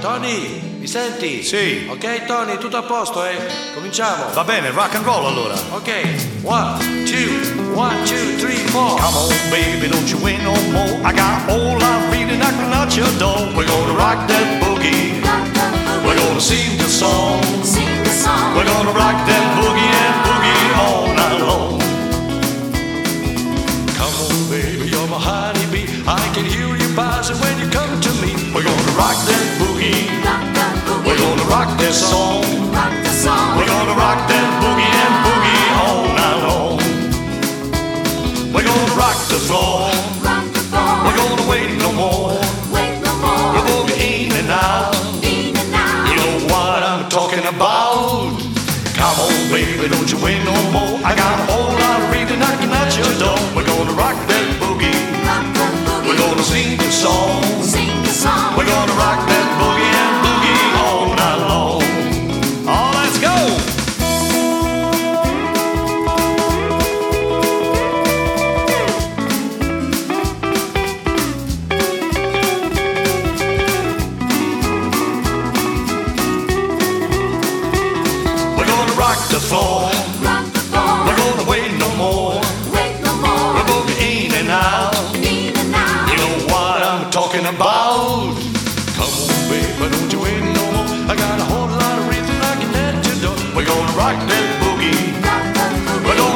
Tony, mi senti? Sì. Ok, Tony, tutto a posto, eh? Cominciamo. Va bene, rock and roll allora. Ok, one, two, one, two, three, four. Come on, baby, don't you wait no more. I got all I'm reading knocking at your door. We're gonna rock that boogie. We're gonna sing the song. Sing the song. We're gonna rock that boogie and boogie all night long. Come on, baby, you're my honeybee. I can hear you buzzing when you come to me. We're gonna rock that rock the song. We're gonna rock that boogie and boogie all night long. We're gonna rock the floor. Rock the floor. We're gonna wait no more.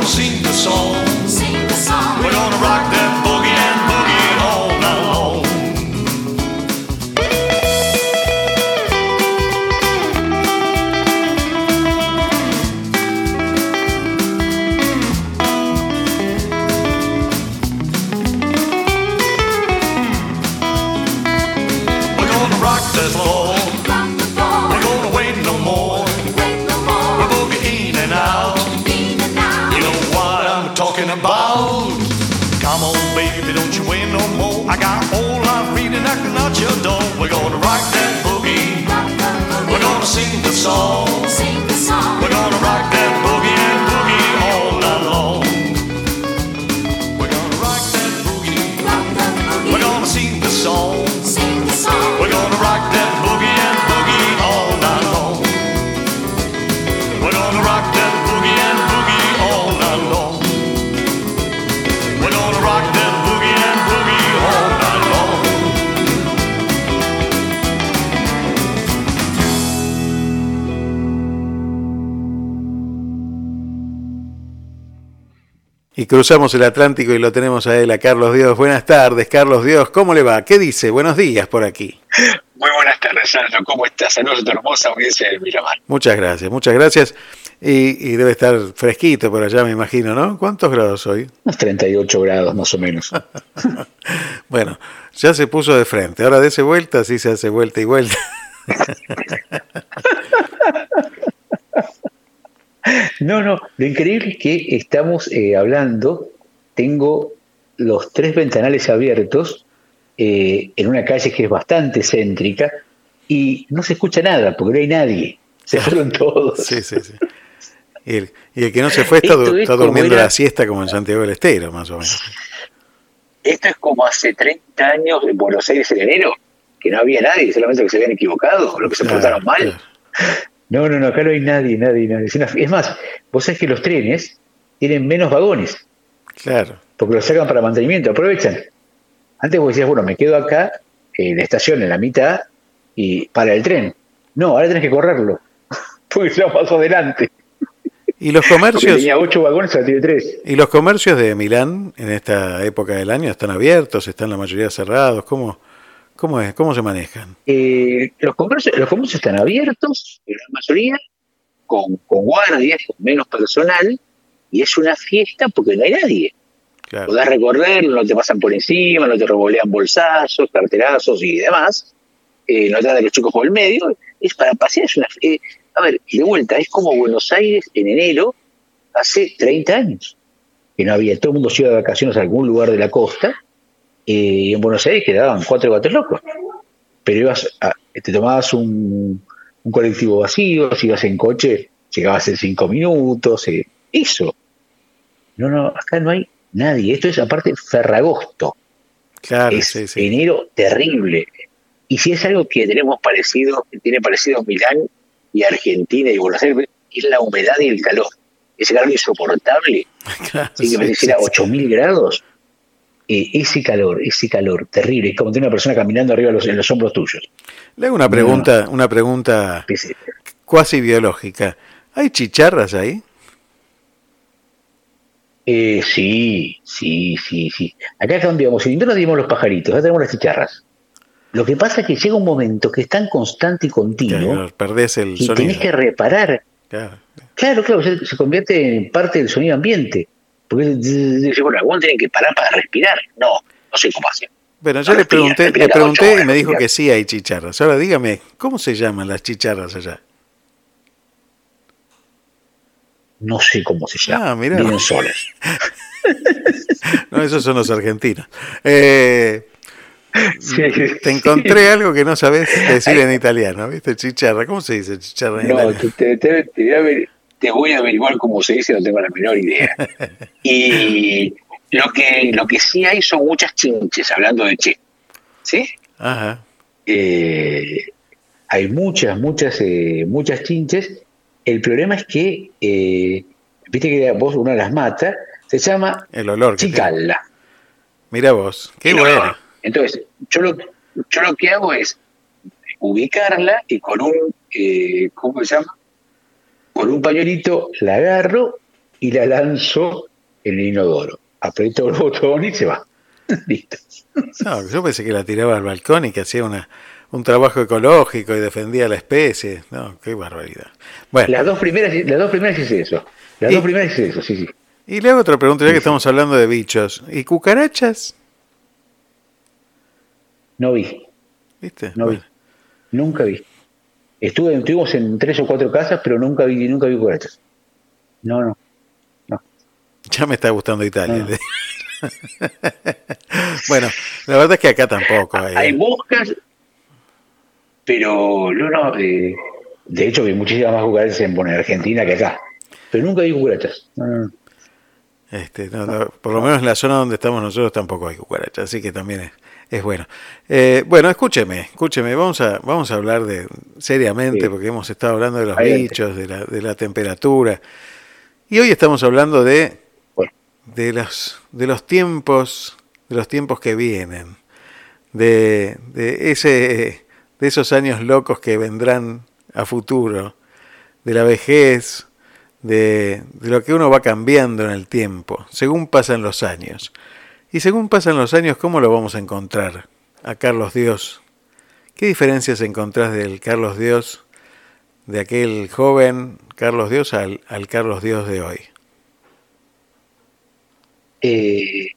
Sing the song. Sing the song. We're gonna rock that cruzamos el Atlántico y lo tenemos a él, a Carlos Dios. Buenas tardes, Carlos Dios. ¿Cómo le va? ¿Qué dice? Buenos días por aquí. Muy buenas tardes, Sandro. ¿Cómo estás? Saludos a tu hermosa audiencia de Miramar. Muchas gracias, muchas gracias. Y, y debe estar fresquito por allá, me imagino, ¿no? ¿Cuántos grados hoy? Unos 38 grados más o menos. Bueno, ya se puso de frente. Ahora dése vuelta, así se hace vuelta y vuelta. No, no, lo increíble es que estamos eh, hablando, tengo los tres ventanales abiertos eh, en una calle que es bastante céntrica y no se escucha nada porque no hay nadie. Se fueron todos. Sí, sí, sí. Y el, y el que no se fue está, Esto du- es está como durmiendo era- la siesta como en Santiago del Estero, más o menos. Esto es como hace 30 años en Buenos Aires en enero, que no había nadie, solamente que se habían equivocado, lo que se Claro, portaron mal. claro. No, no, no, acá no hay nadie, nadie, nadie. Es, una- es más, vos sabés que los trenes tienen menos vagones, Claro. porque los sacan para mantenimiento, aprovechan. Antes vos decías, bueno, me quedo acá, en la estación, en la mitad, y para el tren. No, ahora tenés que correrlo, porque se lo pasó adelante. Y los comercios, tenía ocho vagones, ahora tiene tres. y los comercios de Milán en esta época del año están abiertos, están la mayoría cerrados. ¿Cómo, cómo es? ¿Cómo se manejan? Eh, los, comercios, los comercios están abiertos, en la mayoría, con, con guardias, con menos personal, y es una fiesta porque no hay nadie. Claro. Podés recorrer, no te pasan por encima, no te revolean bolsazos, carterazos y demás, eh, no te dan los chicos por el medio, es para pasear, es una eh, A ver, de vuelta, es como Buenos Aires en enero hace 30 años, que no había, todo el mundo se iba de vacaciones a algún lugar de la costa, y en Buenos Aires quedaban cuatro gatos locos. Pero ibas a- te tomabas un, un colectivo vacío, si ibas en coche, llegabas en cinco minutos, eh, eso. No, no, acá no hay nadie. Esto es aparte Ferragosto. Claro, es sí, sí. enero terrible. Y si es algo que tenemos parecido, que tiene parecido Milán y Argentina y Buenos Aires, es la humedad y el calor. Ese calor insoportable, Claro, sí, que me sí, decía sí, sí. 8000 grados. Eh, ese calor, ese calor terrible, es como tener una persona caminando arriba de los, en los hombros tuyos. Le hago una pregunta, una pregunta cuasi biológica. ¿Hay chicharras ahí? Eh, sí, sí, sí, sí. Acá cambiamos. En invierno tenemos los pajaritos, acá tenemos las chicharras. Lo que pasa es que llega un momento que es tan constante y continuo Claro, perdés el y sonido. tenés que reparar. Claro. Claro, claro, se, se convierte en parte del sonido ambiente. Porque dice, bueno, algunos tienen que parar para respirar. No, no sé cómo hacer. Bueno, yo No le pregunté, respira le ocho pregunté y me dijo que sí hay chicharras. Ahora dígame, ¿cómo se llaman las chicharras allá? No sé cómo se llama. Ah, mirá. Solas. No, esos son los argentinos. Eh, te encontré algo que no sabes decir en italiano, ¿viste? Chicharra. ¿Cómo se dice chicharra en No, italiano? te, te- te- te voy a averiguar cómo se dice, no tengo la menor idea. Y lo que, lo que sí hay son muchas chinches, hablando de che. ¿Sí? Ajá. Eh, hay muchas, muchas, eh, muchas chinches. El problema es que, eh, viste que vos una las mata, se llama El olor. chicalla. Mira vos. Qué bueno. Entonces, yo lo, yo lo que hago es ubicarla y con un, eh, ¿cómo se llama? Con un pañuelito la agarro y la lanzo en el inodoro. Aprieto el botón y se va. Listo. No, yo pensé que la tiraba al balcón y que hacía una, un trabajo ecológico y defendía la especie. No, qué barbaridad. Bueno, Las dos primeras, las dos primeras es eso. Las Y- dos primeras es eso, sí, sí. y le hago otra pregunta, ya que estamos hablando de bichos. ¿Y cucarachas? No vi, ¿Viste? no vi. Nunca vi. Estuve, estuvimos en tres o cuatro casas, pero nunca vi, nunca vi cucarachas. No, no. ya me está gustando Italia. Bueno, la verdad es que acá tampoco hay. Hay moscas, pero no, no. eh, de hecho, vi muchísimas más cucarachas en, bueno, en Argentina que acá. Pero nunca vi cucarachas. No, no, no. Este, no, por lo menos en la zona donde estamos nosotros tampoco hay cucarachas, así que también es, es bueno. Eh, bueno, escúcheme, escúcheme, vamos a, vamos a hablar de seriamente, Sí. porque hemos estado hablando de los Adelante. bichos, de la, de la temperatura, y hoy estamos hablando de, Bueno. de los, de los tiempos, de los tiempos que vienen, de, de ese, de esos años locos que vendrán a futuro, de la vejez, de, de lo que uno va cambiando en el tiempo, según pasan los años. Y según pasan los años, ¿cómo lo vamos a encontrar a Carlos Dios? ¿Qué diferencias encontrás del Carlos Dios, de aquel joven Carlos Dios al, al Carlos Dios de hoy? Eh,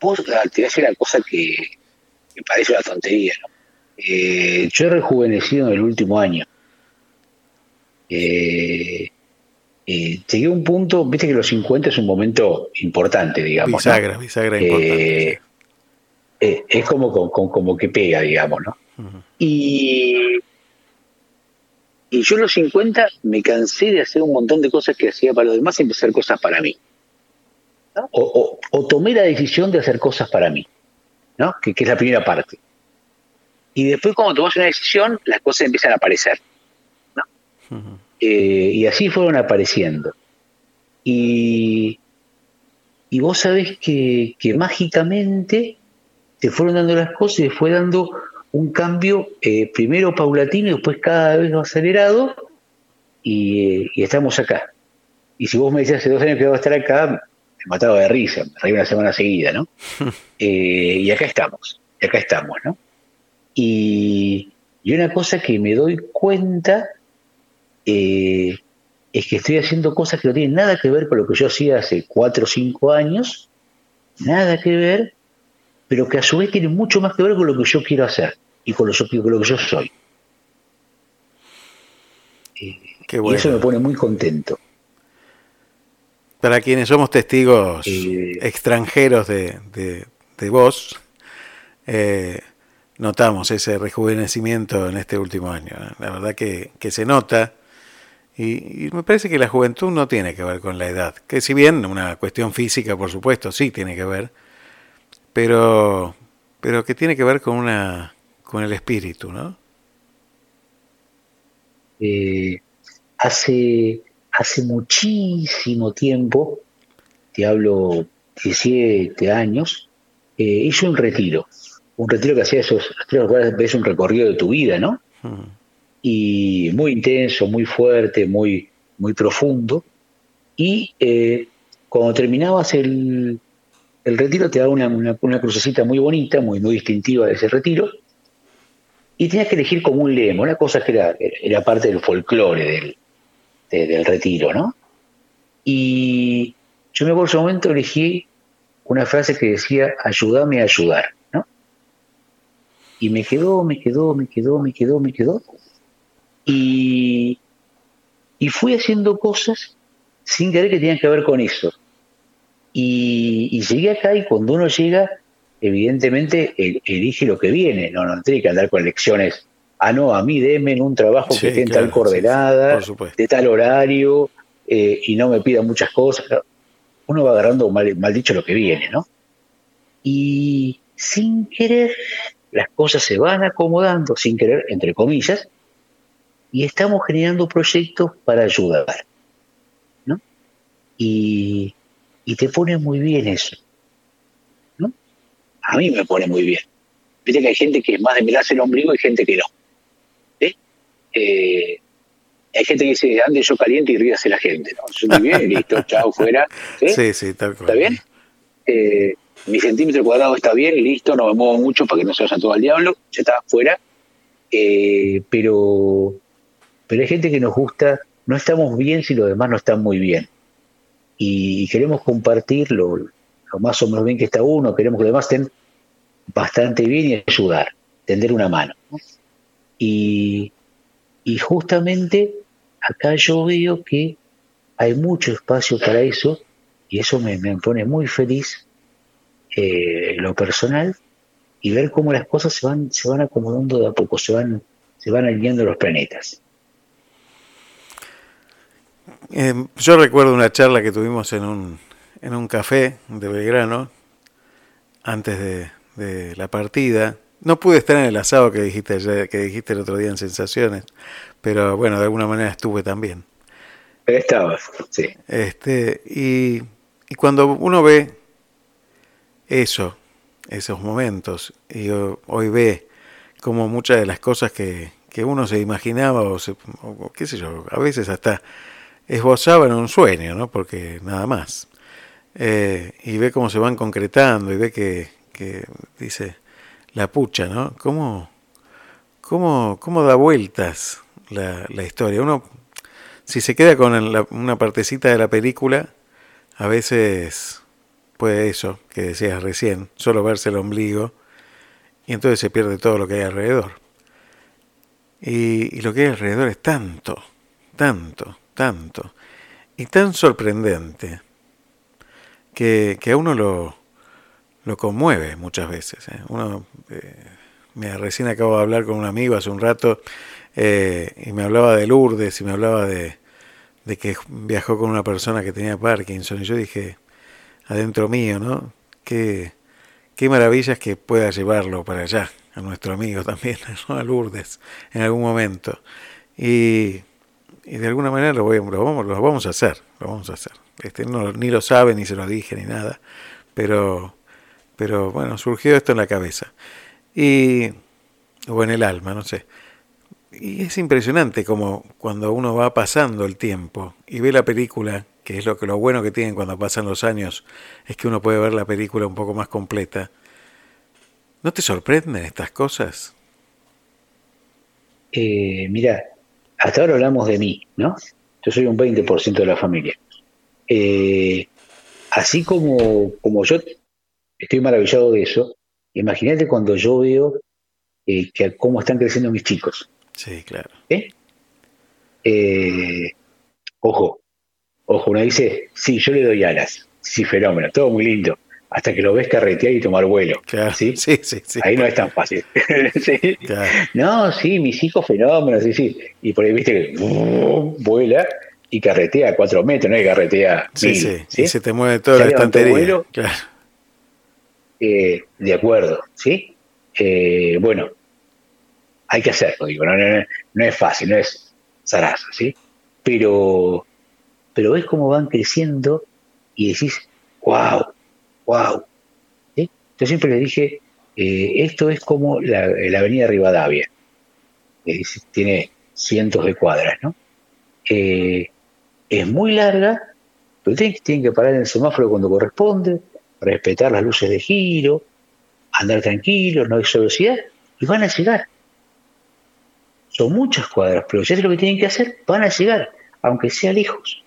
vos ah, te voy a decir una cosa que me parece una tontería, ¿no? Eh, yo he rejuvenecido en el último año. Eh, eh, llegué a un punto, viste que los 50 es un momento importante, digamos. ¿no? Bisagra, bisagra importante. Eh, eh, es como, como, como que pega, digamos, ¿no? Y, y yo a los 50 me cansé de hacer un montón de cosas que hacía para los demás y empecé a hacer cosas para mí. ¿no? O, o- o tomé la decisión de hacer cosas para mí, ¿no? Que, que es la primera parte. Y después cuando tomas una decisión, las cosas empiezan a aparecer. ¿no? Eh, y así fueron apareciendo. Y, y vos sabés que, que mágicamente te fueron dando las cosas y fue dando un cambio eh, primero paulatino y después cada vez más acelerado y, eh, y estamos acá. Y si vos me decías hace dos años que iba a estar acá, me mataba de risa, me reí una semana seguida, ¿no? Eh, y acá estamos, y acá estamos, ¿no? Y, y una cosa que me doy cuenta eh, es que estoy haciendo cosas que no tienen nada que ver con lo que yo hacía hace cuatro o cinco años, nada que ver, pero que a su vez tienen mucho más que ver con lo que yo quiero hacer y con lo, con lo que yo soy. Qué Y eso me bueno. pone muy contento. Para quienes somos testigos Eh, extranjeros de, de, de vos, eh, notamos ese rejuvenecimiento en este último año. ¿eh? La verdad que, que se nota. Y, y me parece que la juventud no tiene que ver con la edad. Que si bien una cuestión física, por supuesto, sí tiene que ver. Pero, pero que tiene que ver con una, con el espíritu, ¿no? Eh, hace, hace muchísimo tiempo, te hablo 17 años, eh, hice un retiro. Un retiro que hacía esos ves un recorrido de tu vida, ¿no? Mm, y muy intenso, muy fuerte, muy, muy profundo. Y eh, cuando terminabas el, el retiro te daba una, una, crucecita muy bonita, muy, muy distintiva de ese retiro, y tenías que elegir como un lema, una cosa que era, era parte del folclore del, de- del retiro, ¿no? Y yo me acuerdo en ese momento elegí una frase que decía, ayúdame a ayudar, ¿no? Y me quedó, me quedó, me quedó, me quedó, me quedó. Y, y fui haciendo cosas sin querer que tenían que ver con eso. Y, y llegué acá y cuando uno llega, evidentemente el- elige lo que viene, no, no tiene que andar con lecciones. Ah, no, a mí denme en un trabajo Sí, que esté en claro, tal coordenada, sí, sí, de tal horario, eh, y no me pida muchas cosas. Uno va agarrando mal, mal dicho lo que viene, ¿no? Y sin querer, las cosas se van acomodando, sin querer, entre comillas, y estamos generando proyectos para ayudar, ¿no? Y, y te pone muy bien eso, ¿no? A mí me pone muy bien. Viste que hay gente que es más de mirarse el ombligo y gente que no. ¿sí? Eh, hay gente que dice, ande yo caliente y ríase la gente, ¿no? Yo estoy bien, listo, chao, fuera. ¿sí? Sí, sí, tal cual. ¿Está bien? Eh, mi centímetro cuadrado está bien, listo, no me muevo mucho para que no se vayan todo al diablo, ya está, fuera. Eh, pero, pero hay gente que nos gusta, no estamos bien si los demás no están muy bien. Y, queremos compartir lo, más o menos bien que está uno, queremos que los demás estén bastante bien y ayudar, tender una mano. ¿no? Y, justamente acá yo veo que hay mucho espacio para eso y eso me, pone muy feliz eh, lo personal y ver cómo las cosas se van, se van acomodando de a poco, se van, se van alineando los planetas. Eh, yo recuerdo una charla que tuvimos en un, en un café de Belgrano antes de, de la partida. No pude estar en el asado que dijiste ayer- que dijiste el otro día en Sensaciones, pero bueno, de alguna manera estuve también. Estabas, sí. Este, y, y cuando uno ve eso, esos momentos, y ho- hoy ve como muchas de las cosas que, que uno se imaginaba, o, se- o qué sé yo, a veces hasta esbozaba en un sueño, ¿no? Porque nada más. Eh, y ve cómo se van concretando, y ve que, que dice la pucha, ¿no? ¿Cómo, cómo, cómo da vueltas la, la historia? Uno si se queda con la- una partecita de la película, a veces puede eso, que decías recién, solo verse el ombligo, y entonces se pierde todo lo que hay alrededor. Y lo que hay alrededor es tanto, tanto, tanto, y tan sorprendente, que, que a uno lo, lo conmueve muchas veces. ¿eh? Uno, eh, mira, recién acabo de hablar con un amigo hace un rato eh, y me hablaba de Lourdes y me hablaba de, de que viajó con una persona que tenía Parkinson y yo dije, adentro mío, ¿no? Qué, qué maravillas que pueda llevarlo para allá, a nuestro amigo también, a Lourdes, en algún momento. Y, y de alguna manera lo, voy, vamos, lo vamos a hacer, lo vamos a hacer. Este, no, ni lo sabe, ni se lo dije, ni nada, pero, pero bueno, surgió esto en la cabeza. Y, o en el alma, no sé. Y es impresionante como cuando uno va pasando el tiempo y ve la película, que es lo que lo bueno que tienen cuando pasan los años, es que uno puede ver la película un poco más completa. ¿No te sorprenden estas cosas? Eh, mira, hasta ahora hablamos de mí, ¿no? Yo soy un 20% de la familia. Eh, así como, como yo estoy maravillado de eso, imagínate cuando yo veo eh, que cómo están creciendo mis chicos. Sí, claro. ¿eh? Eh, ojo, ojo, uno dice, sí, yo le doy alas, sí, fenómeno, todo muy lindo, hasta que lo ves carretear y tomar vuelo. Claro. ¿sí? Sí, sí, sí. Ahí no es tan fácil. ¿sí? Claro. No, sí, mis hijos fenómenos, sí, sí. Y por ahí viste que vuela y carretea a cuatro metros, no es que carretea Sí, mil, sí. se te mueve toda la estantería. vuelo. Claro. Eh, de acuerdo, ¿sí? Eh, bueno, hay que hacerlo, digo, no, no, no, no es fácil, no es zaraza, ¿sí? Pero, pero ves cómo van creciendo y decís, wow, wow. Yo siempre les dije, eh, esto es como la, avenida Rivadavia, tiene cientos de cuadras, ¿no? Eh, es muy larga, pero tienen, que parar en el semáforo cuando corresponde, respetar las luces de giro, andar tranquilos, no hay velocidad, y van a llegar. Son muchas cuadras, pero ya es lo que tienen que hacer, van a llegar, aunque sea lejos.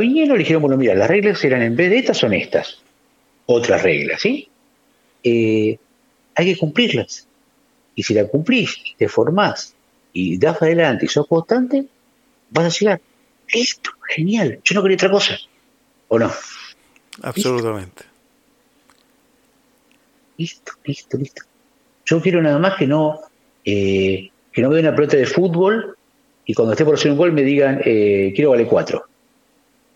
Bien, lo dijeron, bueno, mira, las reglas eran en vez de estas son estas. Otras reglas, ¿sí? Eh, hay que cumplirlas. Y si la cumplís, te formás y das para adelante y sos constante, vas a llegar. Listo, genial. Yo no quería otra cosa. ¿O no? Absolutamente. Listo, listo, listo. Yo quiero nada más que no eh, que no me den una pelota de fútbol y cuando esté por hacer un gol me digan eh, quiero vale cuatro.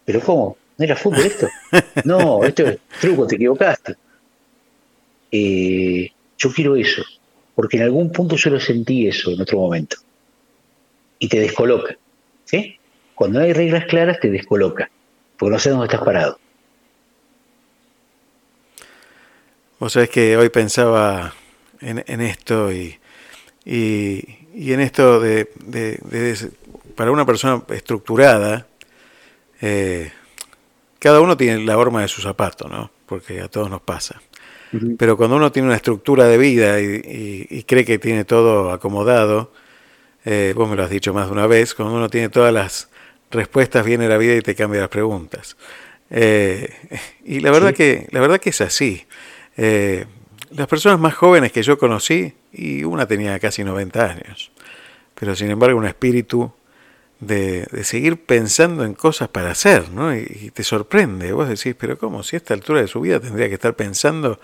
¿Pero cómo? ¿No era fútbol esto? No, esto es truco, te equivocaste. Eh, yo quiero eso, porque en algún punto yo lo sentí eso en otro momento. Y te descoloca. ¿Sí? Cuando no hay reglas claras te descoloca, porque no sabes dónde estás parado. Vos sabés que hoy pensaba en, en esto y, y, y en esto de, de- de- para una persona estructurada, eh, cada uno tiene la horma de su zapato, ¿no? Porque a todos nos pasa. Pero cuando uno tiene una estructura de vida y, y- y cree que tiene todo acomodado, eh, vos me lo has dicho más de una vez, cuando uno tiene todas las respuestas, viene la vida y te cambia las preguntas. Eh, y la verdad, que, la verdad que es así. Eh, las personas más jóvenes que yo conocí, y una tenía casi 90 años, pero sin embargo un espíritu de, de seguir pensando en cosas para hacer, ¿no? Y, y te sorprende, vos decís, pero ¿cómo? Si a esta altura de su vida tendría que estar pensando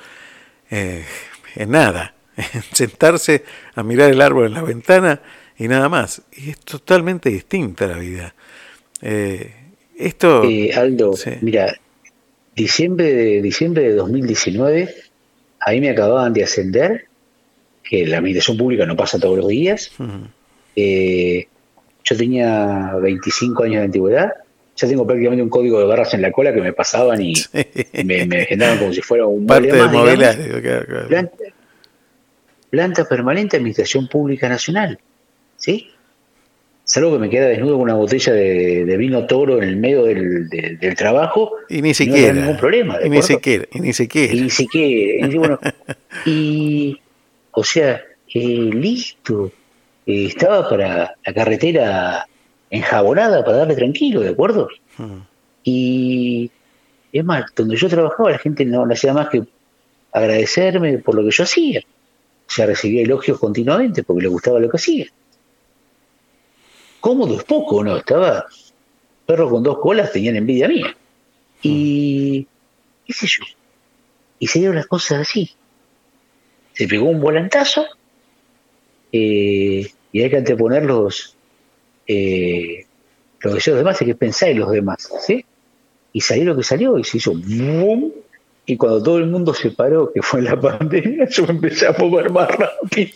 eh, en nada, en sentarse a mirar el árbol en la ventana y nada más. Y es totalmente distinta la vida. Eh, esto... Eh, Aldo, Sí. mira, diciembre de, diciembre de 2019, ahí me acababan de ascender, que la administración pública no pasa todos los días. Eh, yo tenía 25 años de antigüedad, ya tengo prácticamente un código de barras en la cola que me pasaban y me, me agendaban como si fuera un Parte digamos. mobiliario. claro, claro. Planta, planta permanente Administración Pública Nacional. ¿Sí? Salvo que me queda desnudo con una botella de, de vino toro en el medio del, del- del trabajo. Y ni no siquiera. ningún problema. ¿de y ni siquiera. Y ni siquiera. Y ni siquiera. y bueno, y, o sea, eh, listo. Eh, estaba para la carretera enjabonada para darle tranquilo, ¿de acuerdo? Mm. Y es más, donde yo trabajaba la gente no, no hacía más que agradecerme por lo que yo hacía. O sea, recibía elogios continuamente porque le gustaba lo que hacía. Cómodo es poco, ¿no? Estaba perro con dos colas, tenían envidia mía. Y qué sé yo. Y se dieron las cosas así. Se pegó un volantazo eh, y hay que anteponer los, eh, los deseos de los demás, hay que pensar en los demás, ¿sí? Y salió lo que salió y se hizo ¡boom! Y cuando todo el mundo se paró, que fue en la pandemia, yo me empecé a mover más rápido.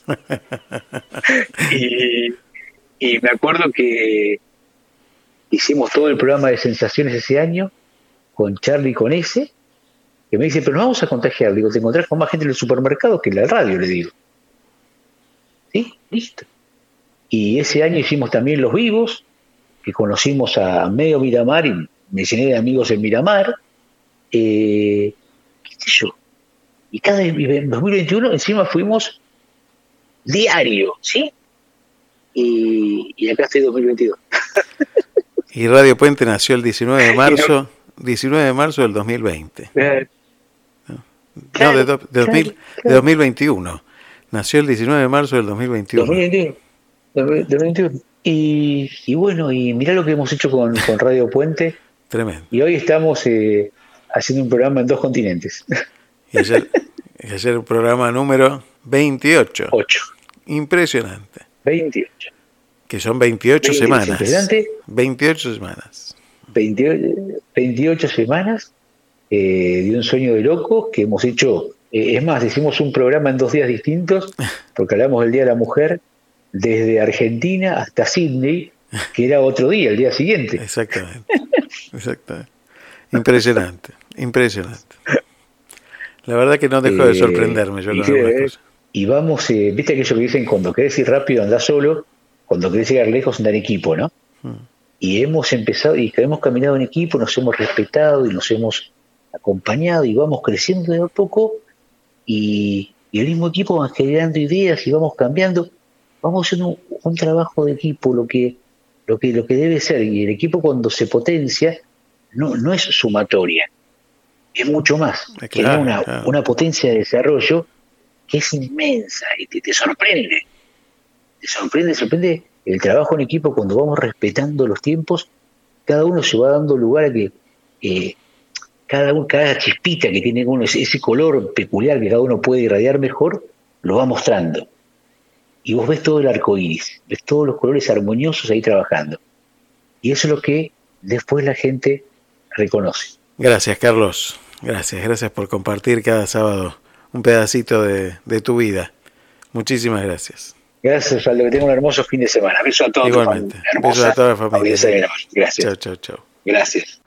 y, y me acuerdo que hicimos todo el programa de sensaciones ese año con Charlie y con ese, que me dice, pero no vamos a contagiar. Digo, te encontrás con más gente en el supermercado que en la radio, le digo. ¿Sí? Listo. Y ese año hicimos también Los Vivos, que conocimos a medio Miramar y me llené de amigos en Miramar. Eh, ¿Qué sé yo? Y cada en 2021 encima fuimos diario, ¿sí? Y, y acá estoy 2022. Y Radio Puente nació el 19 de marzo, 19 de marzo del 2020. no, de, do- de 2000 de 2021. Nació el 19 de marzo del 2021. 2021. 2021. Y, y bueno, y mirá lo que hemos hecho con, con Radio Puente. Tremendo. Y hoy estamos eh, haciendo un programa en dos continentes. Y ayer, y ayer el programa número 28. 8. Impresionante. 28. Que son 28 Sí, semanas. impresionante. 28 semanas. 28, 28 semanas eh, de un sueño de locos que hemos hecho Eh, es más, hicimos un programa en dos días distintos, porque hablamos del Día de la Mujer desde Argentina hasta Sydney, que era otro día, el día siguiente. Exactamente. Exactamente. Impresionante, impresionante. La verdad que no dejo de Eh, sorprenderme yo y, algunas cosas. y vamos, eh, viste aquello que dicen, cuando querés ir rápido anda solo, cuando querés llegar lejos anda en equipo, ¿no? Mm. Y hemos empezado, y hemos caminado en equipo, nos hemos respetado y nos hemos acompañado y vamos creciendo de a poco y, y el mismo equipo va generando ideas y vamos cambiando, vamos haciendo un, un trabajo de equipo, lo que, lo que, lo que debe ser, y el equipo cuando se potencia no, no es sumatoria, es mucho más, claro, una, claro. una potencia de desarrollo que es inmensa y te, te sorprende, te sorprende, sorprende el trabajo en equipo cuando vamos respetando los tiempos, cada uno se va dando lugar a que eh, cada, cada chispita que tiene uno, ese, ese color peculiar que cada uno puede irradiar mejor, lo va mostrando. Y vos ves todo el arco iris, ves todos los colores armoniosos ahí trabajando. Y eso es lo que después la gente reconoce. Gracias, Carlos. Gracias, gracias por compartir cada sábado un pedacito de, de tu vida. Muchísimas gracias. Gracias, Aldo, que tenga un hermoso fin de semana. Beso a todos. Igualmente. Besos a toda la familia. Gracias. Chao, chao, chao. Gracias.